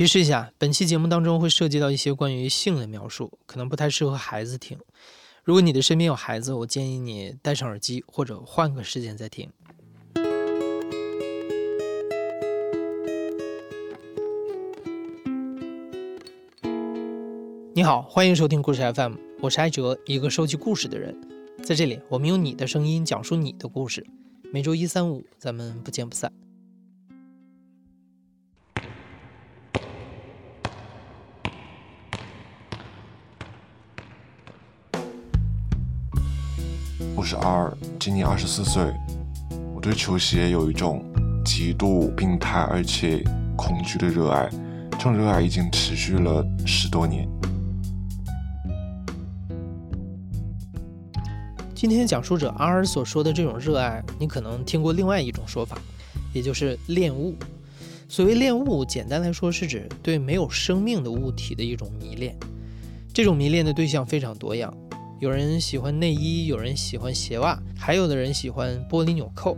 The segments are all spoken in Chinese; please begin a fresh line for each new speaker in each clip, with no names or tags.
提示一下，本期节目当中会涉及到一些关于性的描述，可能不太适合孩子听。如果你的身边有孩子，我建议你戴上耳机或者换个时间再听。你好，欢迎收听故事 FM，我是艾哲，一个收集故事的人。在这里，我们用你的声音讲述你的故事。每周一、三、五，咱们不见不散。
我是二，今年二十四岁。我对球鞋有一种极度病态而且恐惧的热爱，这种热爱已经持续了十多年。
今天讲述者 R 所说的这种热爱，你可能听过另外一种说法，也就是恋物。所谓恋物，简单来说是指对没有生命的物体的一种迷恋。这种迷恋的对象非常多样，有人喜欢内衣，有人喜欢鞋袜，还有的人喜欢玻璃纽扣。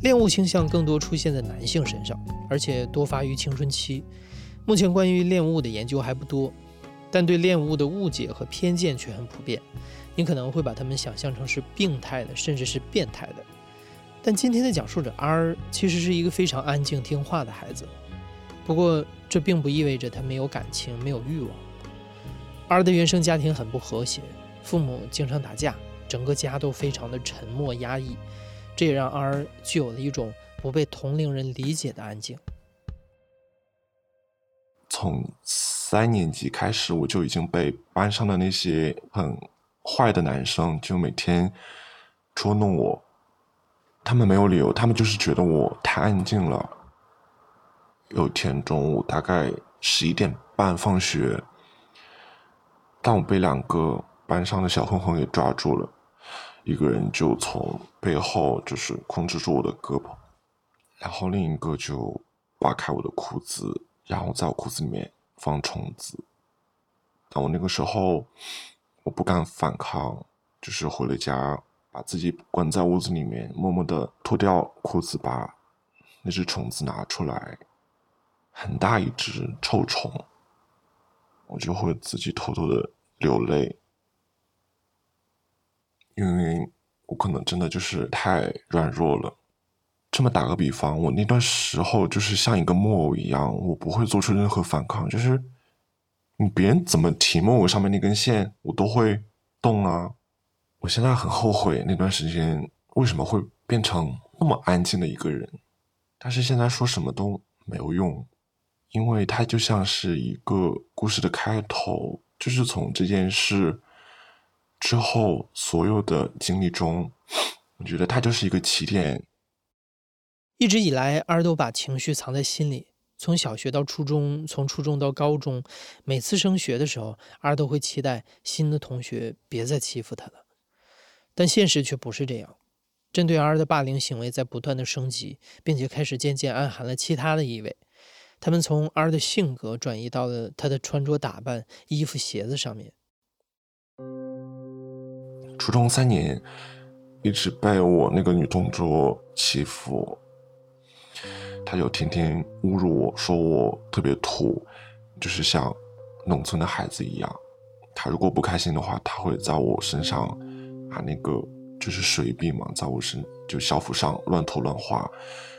恋物倾向更多出现在男性身上，而且多发于青春期。目前关于恋物的研究还不多，但对恋物的误解和偏见却很普遍。你可能会把他们想象成是病态的，甚至是变态的。但今天的讲述者 R 其实是一个非常安静听话的孩子。不过这并不意味着他没有感情、没有欲望。R 的原生家庭很不和谐，父母经常打架，整个家都非常的沉默压抑，这也让 R 具有了一种不被同龄人理解的安静。
从三年级开始，我就已经被班上的那些很。坏的男生就每天捉弄我，他们没有理由，他们就是觉得我太安静了。有天中午大概十一点半放学，当我被两个班上的小混混给抓住了，一个人就从背后就是控制住我的胳膊，然后另一个就扒开我的裤子，然后在我裤子里面放虫子。但我那个时候。我不敢反抗，就是回了家，把自己关在屋子里面，默默的脱掉裤子，把那只虫子拿出来，很大一只臭虫，我就会自己偷偷的流泪，因为我可能真的就是太软弱了。这么打个比方，我那段时候就是像一个木偶一样，我不会做出任何反抗，就是。你别人怎么提木偶上面那根线，我都会动啊！我现在很后悔那段时间为什么会变成那么安静的一个人，但是现在说什么都没有用，因为它就像是一个故事的开头，就是从这件事之后所有的经历中，我觉得它就是一个起点。
一直以来，二都把情绪藏在心里。从小学到初中，从初中到高中，每次升学的时候，儿都会期待新的同学别再欺负他了。但现实却不是这样，针对儿的霸凌行为在不断的升级，并且开始渐渐暗含了其他的意味。他们从儿的性格转移到了他的穿着打扮、衣服、鞋子上面。
初中三年，一直被我那个女同桌欺负。她就天天侮辱我说我特别土，就是像农村的孩子一样。她如果不开心的话，她会在我身上把那个就是水笔嘛，在我身就校服上乱涂乱画，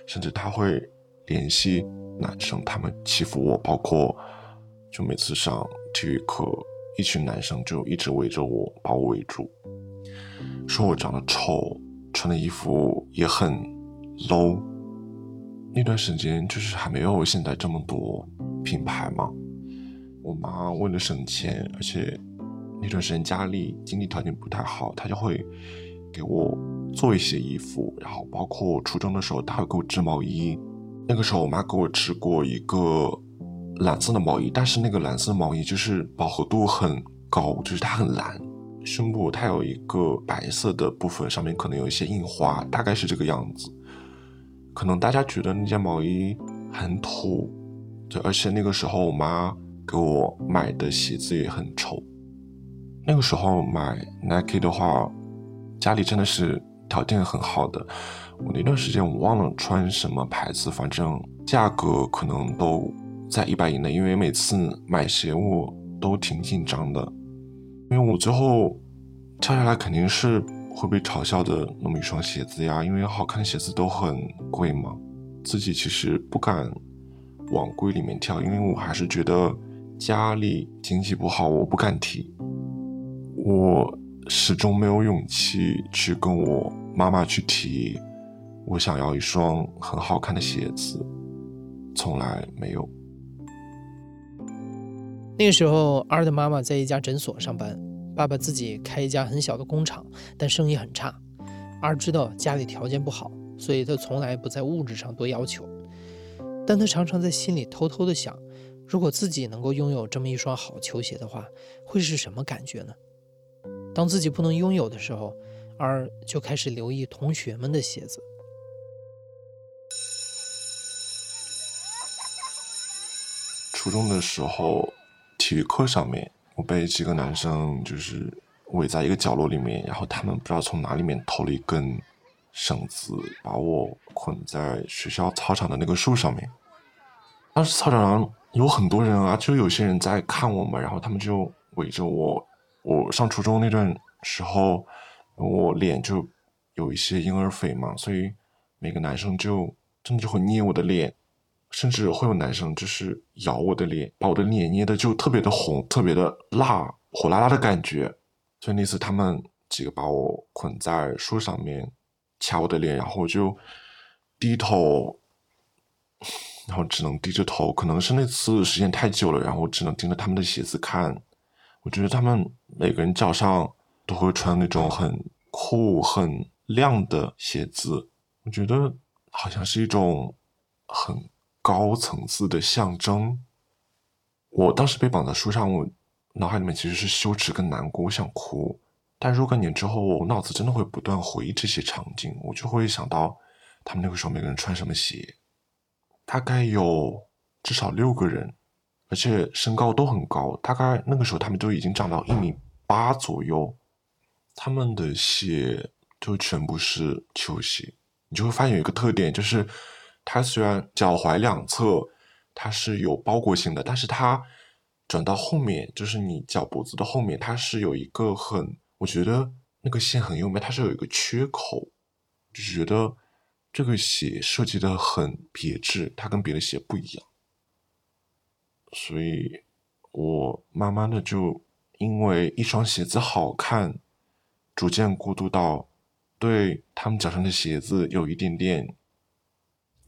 甚至她会联系男生，他们欺负我，包括就每次上体育课，一群男生就一直围着我，把我围住，说我长得丑，穿的衣服也很 low。那段时间就是还没有现在这么多品牌嘛。我妈为了省钱，而且那段时间家里经济条件不太好，她就会给我做一些衣服。然后包括初中的时候，她会给我织毛衣。那个时候我妈给我织过一个蓝色的毛衣，但是那个蓝色的毛衣就是饱和度很高，就是它很蓝。胸部它有一个白色的部分，上面可能有一些印花，大概是这个样子。可能大家觉得那件毛衣很土，对，而且那个时候我妈给我买的鞋子也很丑。那个时候买 Nike 的话，家里真的是条件很好的。我那段时间我忘了穿什么牌子，反正价格可能都在一百以内，因为每次买鞋我都挺紧张的，因为我最后跳下来肯定是会被嘲笑的那么一双鞋子呀，因为好看的鞋子都很贵嘛，自己其实不敢往柜里面跳，因为我还是觉得家里经济不好，我不敢提，我始终没有勇气去跟我妈妈去提。我想要一双很好看的鞋子，从来没有。
那个时候，二的妈妈在一家诊所上班，爸爸自己开一家很小的工厂，但生意很差。儿知道家里条件不好，所以他从来不在物质上多要求，但他常常在心里偷偷的想：如果自己能够拥有这么一双好球鞋的话，会是什么感觉呢？当自己不能拥有的时候，儿就开始留意同学们的鞋子。
初中的时候，体育课上面，我被几个男生就是围在一个角落里面，然后他们不知道从哪里面偷了一根绳子，把我捆在学校操场的那个树上面。当时操场上有很多人啊，就有些人在看我们，然后他们就围着我。我上初中那段时候，我脸就有一些婴儿肥嘛，所以每个男生就真的就会捏我的脸。甚至会有男生就是咬我的脸，把我的脸捏的就特别的红，特别的辣，火辣辣的感觉。所以那次他们几个把我捆在树上面，掐我的脸，然后我就低头，然后只能低着头。可能是那次时间太久了，然后我只能盯着他们的鞋子看。我觉得他们每个人脚上都会穿那种很酷、很亮的鞋子，我觉得好像是一种很。高层次的象征。我当时被绑在树上，我脑海里面其实是羞耻跟难过，我想哭。但若干年之后，我脑子真的会不断回忆这些场景，我就会想到他们那个时候每个人穿什么鞋。大概有至少六个人，而且身高都很高，大概那个时候他们都已经长到一米八左右。他们的鞋就全部是球鞋，你就会发现有一个特点，就是。它虽然脚踝两侧它是有包裹性的，但是它转到后面，就是你脚脖子的后面，它是有一个很，我觉得那个线很优美，它是有一个缺口，就觉得这个鞋设计的很别致，它跟别的鞋不一样，所以我慢慢的就因为一双鞋子好看，逐渐过渡到对他们脚上的鞋子有一点点。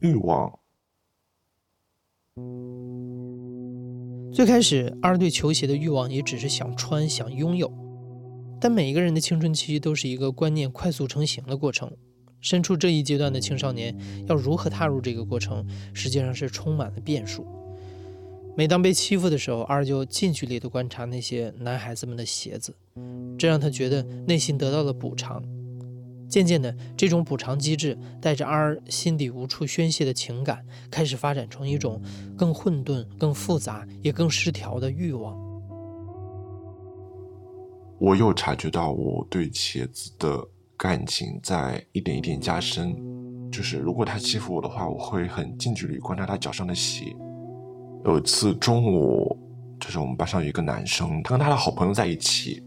欲望。
最开始，二对球鞋的欲望也只是想穿、想拥有。但每一个人的青春期都是一个观念快速成型的过程。身处这一阶段的青少年要如何踏入这个过程，实际上是充满了变数。每当被欺负的时候，二就近距离的观察那些男孩子们的鞋子，这让他觉得内心得到了补偿。渐渐的，这种补偿机制带着 R 心底无处宣泄的情感，开始发展成一种更混沌、更复杂也更失调的欲望。
我又察觉到我对茄子的感情在一点一点加深，就是如果他欺负我的话，我会很近距离观察他脚上的鞋。有一次中午，就是我们班上有一个男生，他跟他的好朋友在一起。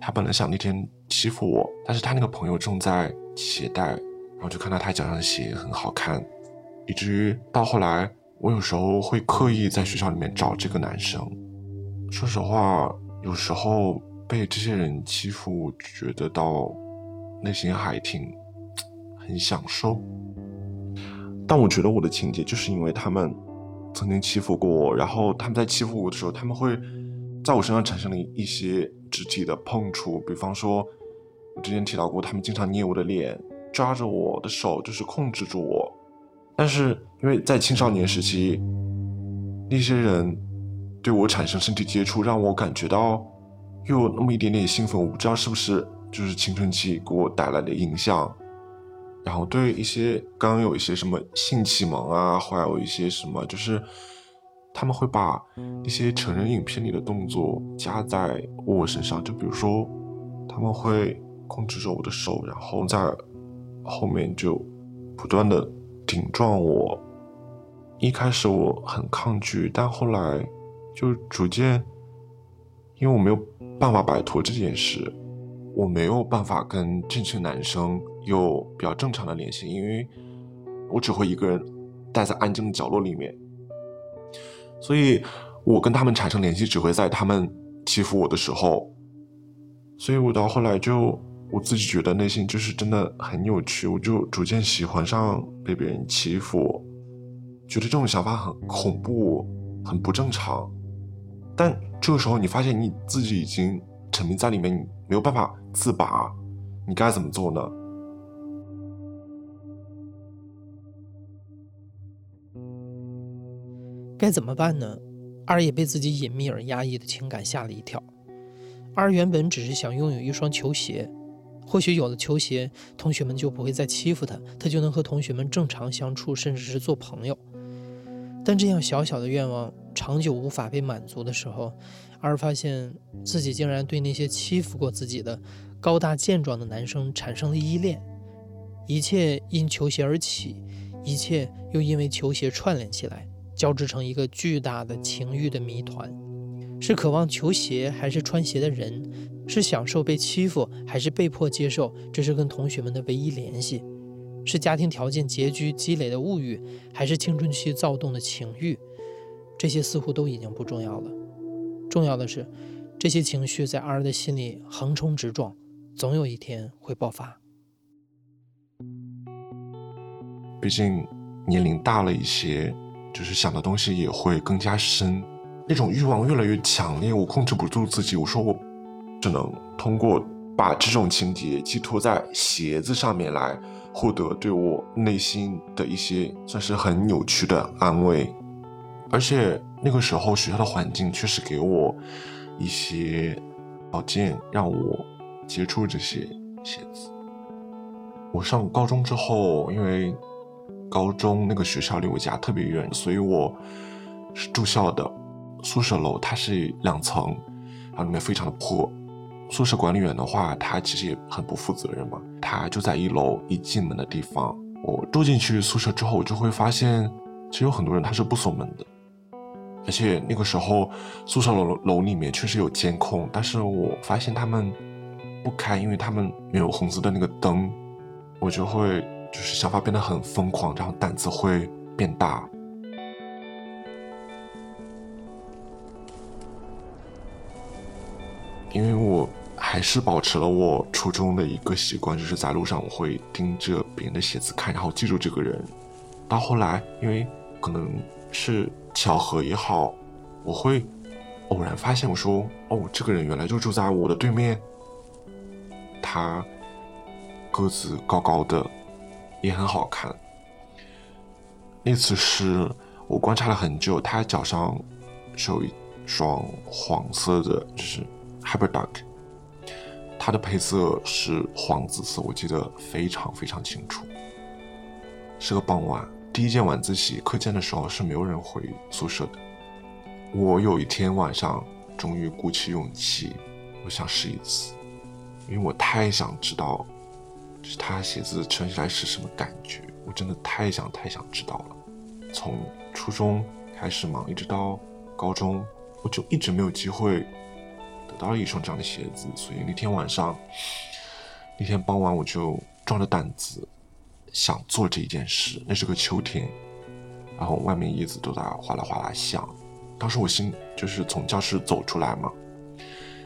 他本来想那天欺负我，但是他那个朋友正在鞋带，然后就看到他脚上的鞋很好看，以至于到后来，我有时候会刻意在学校里面找这个男生。说实话，有时候被这些人欺负，觉得到内心还挺很享受。但我觉得我的情节就是因为他们曾经欺负过我，然后他们在欺负我的时候，他们会在我身上产生了一些。肢体的碰触，比方说，我之前提到过，他们经常捏我的脸，抓着我的手，就是控制住我。但是因为在青少年时期，那些人对我产生身体接触，让我感觉到又有那么一点点兴奋。我不知道是不是就是青春期给我带来的影响。然后对一些刚刚有一些什么性启蒙啊，还有一些什么就是。他们会把一些成人影片里的动作加在我身上，就比如说，他们会控制着我的手，然后在后面就不断的顶撞我，一开始我很抗拒，但后来就逐渐，因为我没有办法摆脱这件事，我没有办法跟这群男生有比较正常的联系，因为我只会一个人待在安静的角落里面，所以我跟他们产生联系只会在他们欺负我的时候，所以我到后来就。我自己觉得内心就是真的很扭曲，我就逐渐喜欢上被别人欺负，觉得这种想法很恐怖，很不正常。但这个时候你发现你自己已经沉迷在里面，你没有办法自拔，你该怎么做呢？
该怎么办呢？二也被自己隐秘而压抑的情感吓了一跳。二原本只是想拥有一双球鞋。或许有了球鞋，同学们就不会再欺负他，他就能和同学们正常相处，甚至是做朋友。但这样小小的愿望长久无法被满足的时候，而发现自己竟然对那些欺负过自己的高大健壮的男生产生了依恋。一切因球鞋而起，一切又因为球鞋串联起来，交织成一个巨大的情欲的谜团：是渴望球鞋，还是穿鞋的人？是享受被欺负，还是被迫接受？这是跟同学们的唯一联系。是家庭条件拮据积累的物欲，还是青春期躁动的情欲？这些似乎都已经不重要了。重要的是，这些情绪在 R 的心里横冲直撞，总有一天会爆发。
毕竟年龄大了一些，就是想的东西也会更加深，那种欲望越来越强烈，我控制不住自己。我说我。只能通过把这种情节寄托在鞋子上面来获得对我内心的一些算是很扭曲的安慰，而且那个时候学校的环境确实给我一些条件让我接触这些鞋子。我上高中之后，因为高中那个学校离我家特别远，所以我是住校的宿舍楼，它是两层，然后里面非常的破。宿舍管理员的话，他其实也很不负责任嘛。他就在一楼一进门的地方。我住进去宿舍之后，我就会发现，其实有很多人他是不锁门的。而且那个时候宿舍楼楼里面确实有监控，但是我发现他们不开，因为他们没有红色的那个灯。我就会就是想法变得很疯狂，然后胆子会变大。因为我还是保持了我初中的一个习惯，就是在路上我会盯着别人的鞋子看，然后记住这个人。到后来，因为可能是巧合也好，我会偶然发现，我说：“哦，这个人原来就住在我的对面。”他个子高高的，也很好看。那次是我观察了很久，他脚上是有一双黄色的，就是。Hyper Dark，它的配色是黄紫色，我记得非常非常清楚。是个傍晚，第一件晚自习课间的时候是没有人回宿舍的。我有一天晚上终于鼓起勇气，我想试一次，因为我太想知道，是他鞋子穿起来是什么感觉。我真的太想太想知道了。从初中开始嘛，一直到高中，我就一直没有机会。得到一双这样的鞋子，所以那天晚上，那天傍晚我就壮着胆子想做这一件事。那是个秋天，然后外面叶子都在哗啦哗啦响。当时我心就是从教室走出来嘛，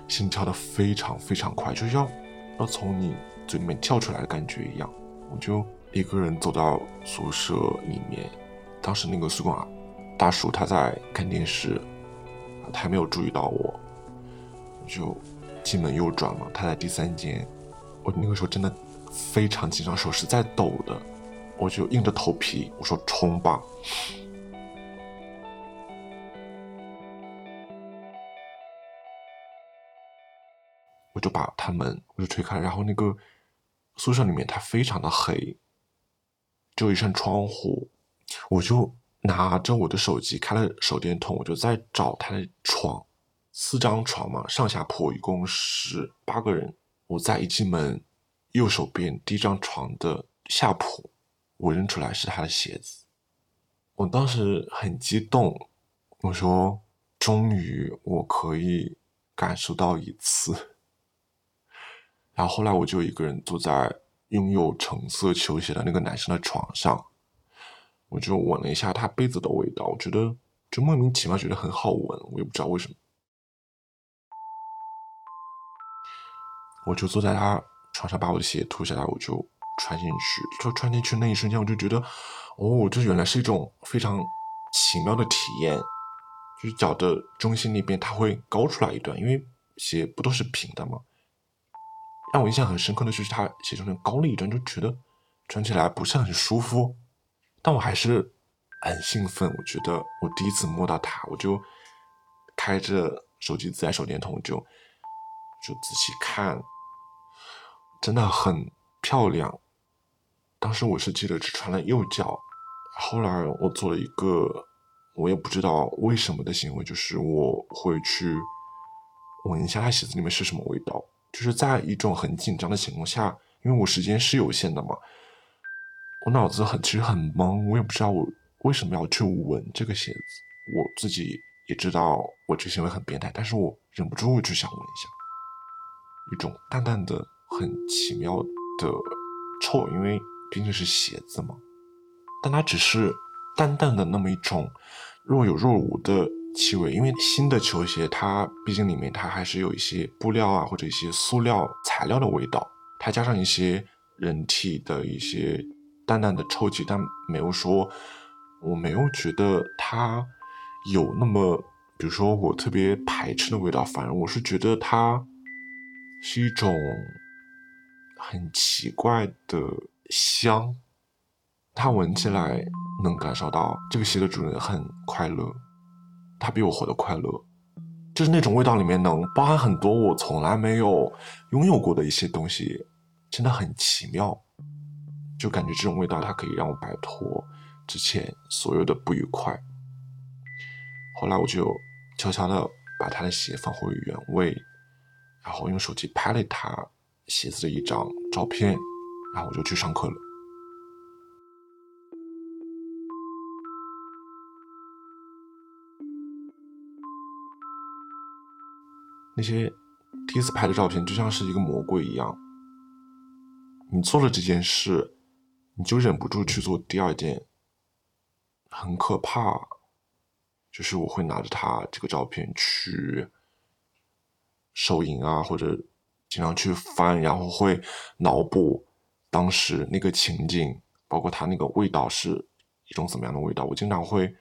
心跳的非常非常快，就是要要从你嘴里面跳出来的感觉一样。我就一个人走到宿舍里面，当时那个宿管大叔他在看电视，他还没有注意到我。就进门右转嘛，他在第三间。我那个时候真的非常紧张，手是在抖的。我就硬着头皮，我说冲吧。我就把他门我就推开，然后那个宿舍里面它非常的黑，只有一扇窗户。我就拿着我的手机开了手电筒，我就在找他的床。四张床嘛，上下铺，一共是八个人。我在一进门，右手边第一张床的下铺，我认出来是他的鞋子。我当时很激动，我说：“终于我可以感受到一次。”然后后来我就一个人坐在拥有橙色球鞋的那个男生的床上，我就闻了一下他被子的味道，我觉得就莫名其妙觉得很好闻，我也不知道为什么。我就坐在他床上，把我的鞋脱下来，我就穿进去。就穿进去那一瞬间，我就觉得，哦，这原来是一种非常奇妙的体验。就是脚的中心那边，它会高出来一段，因为鞋不都是平的吗？让我印象很深刻的就是它鞋中间高了一段，就觉得穿起来不是很舒服。但我还是很兴奋，我觉得我第一次摸到它，我就开着手机自带手电筒，就就仔细看。真的很漂亮。当时我是记得只穿了右脚，后来我做了一个我也不知道为什么的行为，就是我会去闻一下他鞋子里面是什么味道。就是在一种很紧张的情况下，因为我时间是有限的嘛，我脑子很其实很懵，我也不知道我为什么要去闻这个鞋子。我自己也知道我这行为很变态，但是我忍不住就想闻一下，一种淡淡的。很奇妙的臭，因为毕竟是鞋子嘛，但它只是淡淡的那么一种若有若无的气味。因为新的球鞋，它毕竟里面它还是有一些布料啊或者一些塑料材料的味道，它加上一些人体的一些淡淡的臭气，但没有说，我没有觉得它有那么，比如说我特别排斥的味道，反而我是觉得它是一种。很奇怪的香，它闻起来能感受到这个鞋的主人很快乐，他比我活得快乐，就是那种味道里面能包含很多我从来没有拥有过的一些东西，真的很奇妙，就感觉这种味道它可以让我摆脱之前所有的不愉快。后来我就悄悄的把他的鞋放回原位，然后用手机拍了他。鞋子的一张照片，然后我就去上课了。那些第一次拍的照片就像是一个魔鬼一样，你做了这件事，你就忍不住去做第二件，很可怕。就是我会拿着他这个照片去收银啊，或者。经常去翻，然后会脑补当时那个情景，包括他那个味道是一种怎么样的味道。我经常会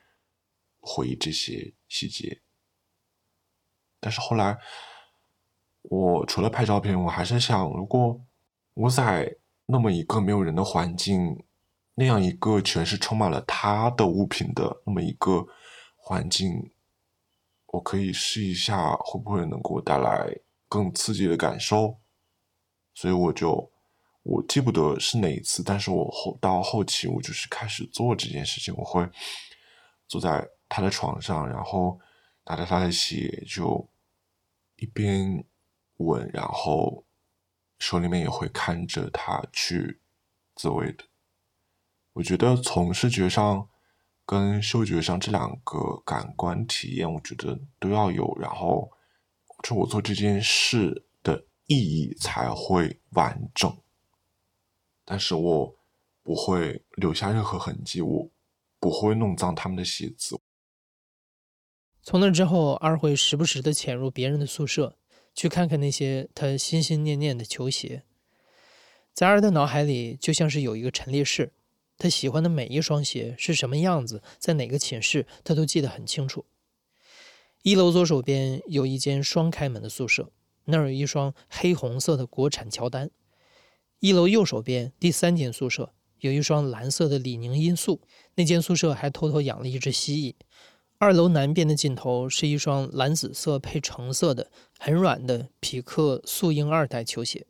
回忆这些细节。但是后来，我除了拍照片，我还是想，如果我在那么一个没有人的环境，那样一个全是充满了他的物品的那么一个环境，我可以试一下，会不会能给我带来。更刺激的感受，所以我就我记不得是哪一次，但是我后到后期我就是开始做这件事情，我会坐在他的床上，然后拿着他的鞋，就一边闻，然后手里面也会看着他去自慰的。我觉得从视觉上跟嗅觉上这两个感官体验，我觉得都要有，然后。就我做这件事的意义才会完整，但是我不会留下任何痕迹，我不会弄脏他们的鞋子。
从那之后，二会时不时的潜入别人的宿舍，去看看那些他心心念念的球鞋。在二的脑海里，就像是有一个陈列室，他喜欢的每一双鞋是什么样子，在哪个寝室，他都记得很清楚。一楼左手边有一间双开门的宿舍，那儿有一双黑红色的国产乔丹。一楼右手边第三间宿舍有一双蓝色的李宁音速，那间宿舍还偷偷养了一只蜥蜴。二楼南边的尽头是一双蓝紫色配橙色的很软的匹克素英二代球鞋。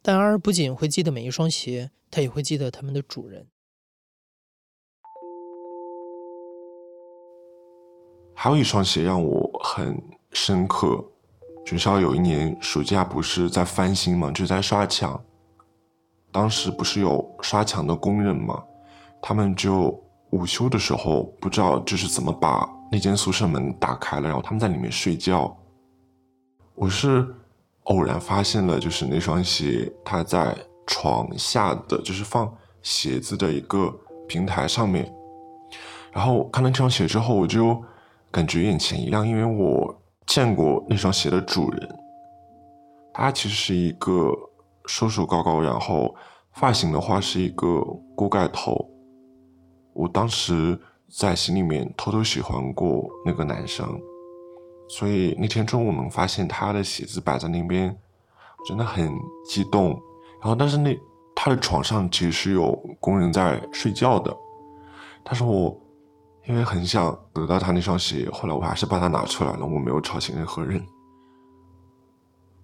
但儿不仅会记得每一双鞋，他也会记得他们的主人。
还有一双鞋让我很深刻。学校有一年暑假不是在翻新嘛，就在刷墙。当时不是有刷墙的工人嘛，他们就午休的时候，不知道这是怎么把那间宿舍门打开了，然后他们在里面睡觉。我是偶然发现了，就是那双鞋，它在床下的就是放鞋子的一个平台上面。然后看到这双鞋之后，我就感觉眼前一亮，因为我见过那双鞋的主人，他其实是一个瘦瘦高高，然后发型的话是一个锅盖头。我当时在心里面偷偷喜欢过那个男生，所以那天中午能发现他的鞋子摆在那边，真的很激动。然后，但是那他的床上其实是有工人在睡觉的，但是我因为很想得到他那双鞋，后来我还是把它拿出来了，我没有吵醒任何人。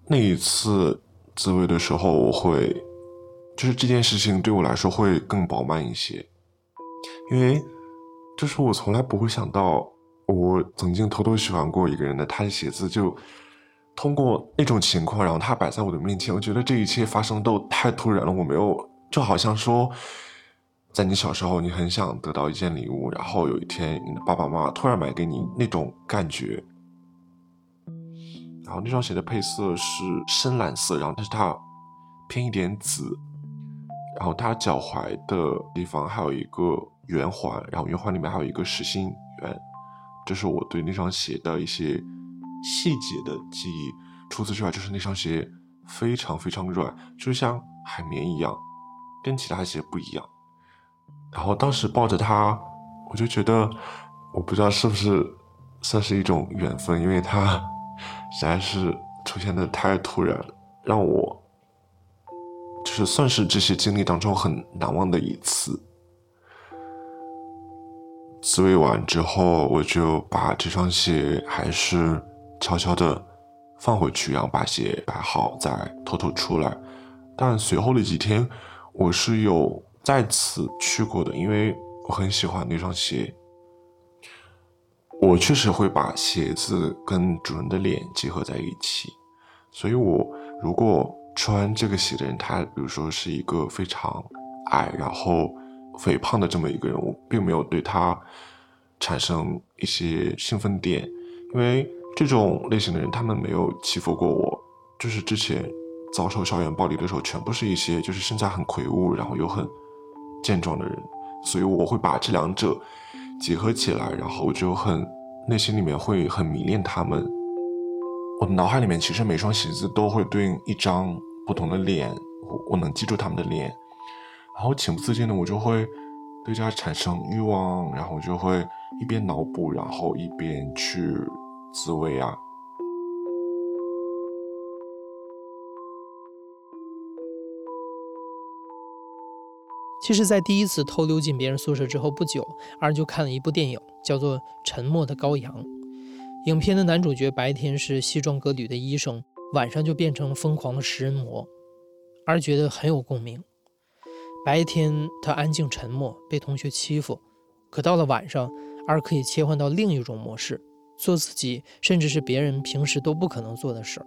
那一次自慰的时候，我会，就是这件事情对我来说会更饱满一些。因为，就是我从来不会想到，我曾经偷偷喜欢过一个人的他的鞋子，就通过那种情况，然后他摆在我的面前，我觉得这一切发生都太突然了。我没有，就好像说，在你小时候，你很想得到一件礼物，然后有一天你的爸爸妈妈突然买给你那种感觉。然后那双鞋的配色是深蓝色，然后但是它偏一点紫。然后它脚踝的地方还有一个圆环，然后圆环里面还有一个实心圆，这是我对那双鞋的一些细节的记忆。除此之外，就是那双鞋非常非常软，就像海绵一样，跟其他鞋不一样。然后当时抱着它，我就觉得，我不知道是不是算是一种缘分，因为它实在是出现的太突然，让我。就是算是这些经历当中很难忘的一次。自慰完之后，我就把这双鞋还是悄悄的放回去，然后把鞋摆好，再偷偷出来。但随后的几天，我是有再次去过的，因为我很喜欢那双鞋。我确实会把鞋子跟主人的脸结合在一起，所以我如果。穿这个鞋的人，他比如说是一个非常矮，然后肥胖的这么一个人，我并没有对他产生一些兴奋点，因为这种类型的人，他们没有欺负过我。就是之前遭受校园暴力的时候，全部是一些就是身材很魁梧，然后又很健壮的人，所以我会把这两者结合起来，然后我就很内心里面会很迷恋他们。我的脑海里面其实每双鞋子都会对应一张不同的脸，我我能记住他们的脸，然后情不自禁的我就会对它产生欲望，然后我就会一边脑补，然后一边去自慰啊。
其实，在第一次偷溜进别人宿舍之后不久，二就看了一部电影，叫做《沉默的羔羊》。影片的男主角白天是西装革履的医生，晚上就变成疯狂的食人魔，而觉得很有共鸣。白天他安静沉默，被同学欺负，可到了晚上，而可以切换到另一种模式，做自己，甚至是别人平时都不可能做的事儿。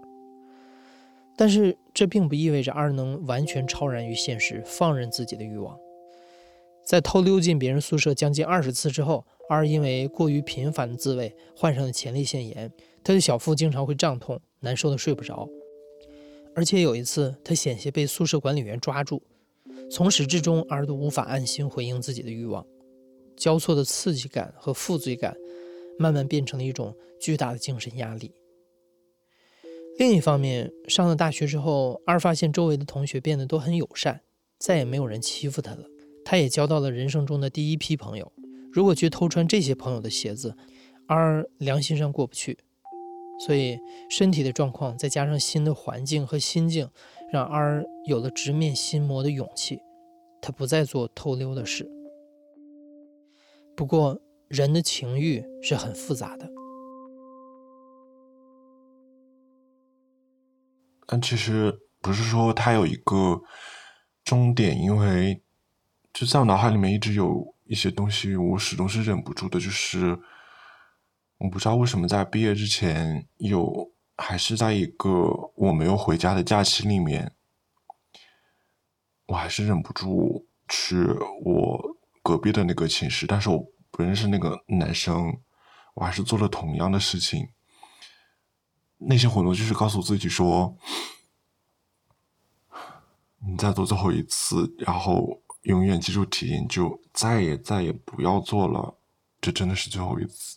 但是这并不意味着二能完全超然于现实，放任自己的欲望。在偷溜进别人宿舍将近二十次之后。而因为过于频繁的自慰，患上了前列腺炎，他的小腹经常会胀痛，难受的睡不着。而且有一次，他险些被宿舍管理员抓住，从始至终，儿都无法安心回应自己的欲望，交错的刺激感和负罪感，慢慢变成了一种巨大的精神压力。另一方面，上了大学之后，二发现周围的同学变得都很友善，再也没有人欺负他了，他也交到了人生中的第一批朋友。如果去偷穿这些朋友的鞋子，而良心上过不去，所以身体的状况再加上新的环境和心境，让儿有了直面心魔的勇气。他不再做偷溜的事。不过，人的情欲是很复杂的。
但其实不是说他有一个终点，因为就在我脑海里面一直有。一些东西我始终是忍不住的，就是我不知道为什么在毕业之前，有还是在一个我没有回家的假期里面，我还是忍不住去我隔壁的那个寝室，但是我不认识那个男生，我还是做了同样的事情。内心活动就是告诉自己说，你再做最后一次，然后永远记住体验，就再也再也不要做了，这真的是最后一次。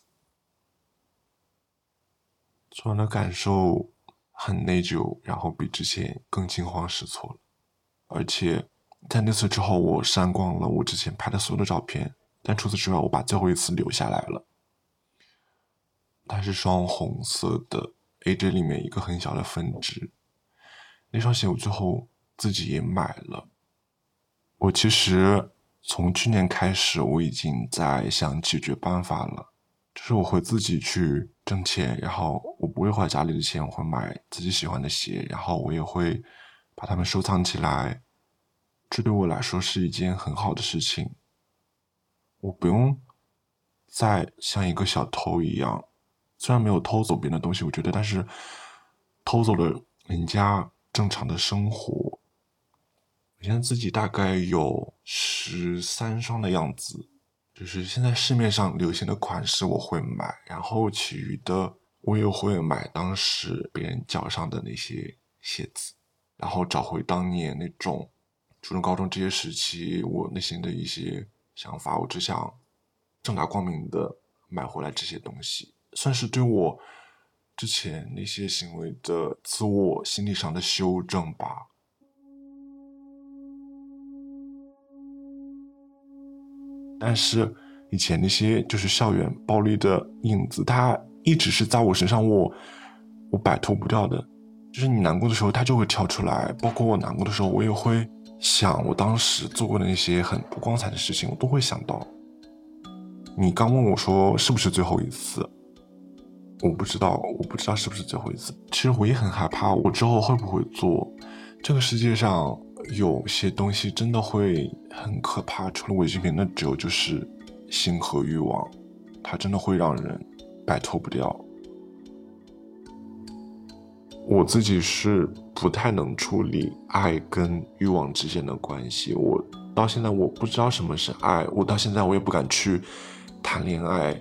做完的感受很内疚，然后比之前更惊慌失措了，而且。在那次之后，我删光了我之前拍的所有的照片，但除此之外，我把最后一次留下来了。它是双红色的 AJ 里面一个很小的分支。那双鞋我最后自己也买了。我其实从去年开始，我已经在想解决办法了，就是我会自己去挣钱，然后我不会花家里的钱，我会买自己喜欢的鞋，然后我也会把它们收藏起来。这对我来说是一件很好的事情，我不用再像一个小偷一样，虽然没有偷走别人的东西，我觉得，但是偷走了人家正常的生活。我现在自己大概有十三双的样子，就是现在市面上流行的款式我会买，然后其余的我也会买当时别人脚上的那些鞋子，然后找回当年那种。初中、高中这些时期，我内心的一些想法，我只想正大光明的买回来这些东西，算是对我之前那些行为的自我心理上的修正吧。但是以前那些就是校园暴力的影子，它一直是在我身上，我我摆脱不掉的。就是你难过的时候，它就会跳出来；，包括我难过的时候，我也会。想我当时做过的那些很不光彩的事情，我都会想到。你刚问我说是不是最后一次，我不知道，我不知道是不是最后一次。其实我也很害怕，我之后会不会做？这个世界上有些东西真的会很可怕，除了违禁品，那只有就是心和欲望，它真的会让人摆脱不掉。我自己是不太能处理爱跟欲望之间的关系。我到现在我不知道什么是爱，我到现在我也不敢去谈恋爱。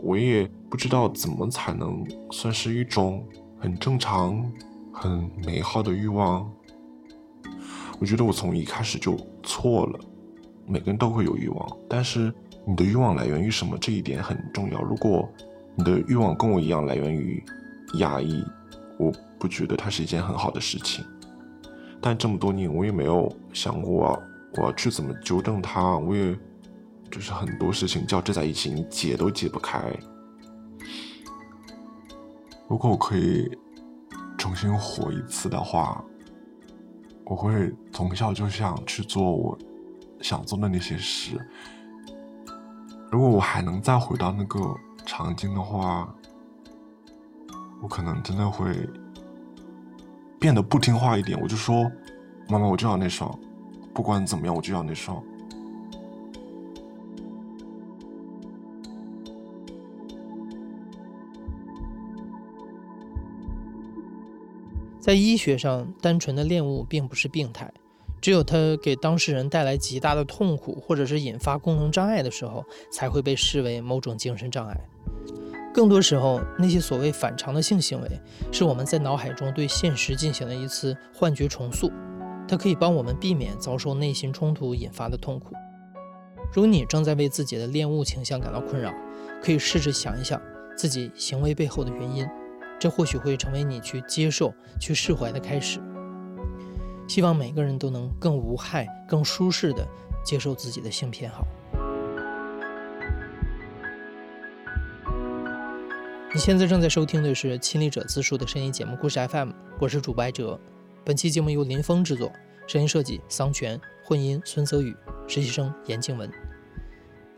我也不知道怎么才能算是一种很正常、很美好的欲望。我觉得我从一开始就错了。每个人都会有欲望，但是你的欲望来源于什么？这一点很重要。如果你的欲望跟我一样来源于压抑。我不觉得它是一件很好的事情，但这么多年我也没有想过我要去怎么纠正它。我也就是很多事情交织在一起，你解都解不开。如果我可以重新活一次的话，我会从小就想去做我想做的那些事。如果我还能再回到那个场景的话。我可能真的会变得不听话一点，我就说：“妈妈，我就要那双，不管怎么样，我就要那双。”
在医学上，单纯的恋物并不是病态，只有它给当事人带来极大的痛苦，或者是引发功能障碍的时候，才会被视为某种精神障碍。更多时候，那些所谓反常的性行为，是我们在脑海中对现实进行了一次幻觉重塑，它可以帮我们避免遭受内心冲突引发的痛苦。如你正在为自己的恋物倾向感到困扰，可以试着想一想自己行为背后的原因，这或许会成为你去接受、去释怀的开始。希望每个人都能更无害、更舒适的接受自己的性偏好。你现在正在收听的是《亲历者自述》的声音节目《故事 FM》，我是主播哲。本期节目由林峰制作，声音设计桑泉，混音孙泽宇，实习生严静文。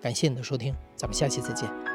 感谢你的收听，咱们下期再见。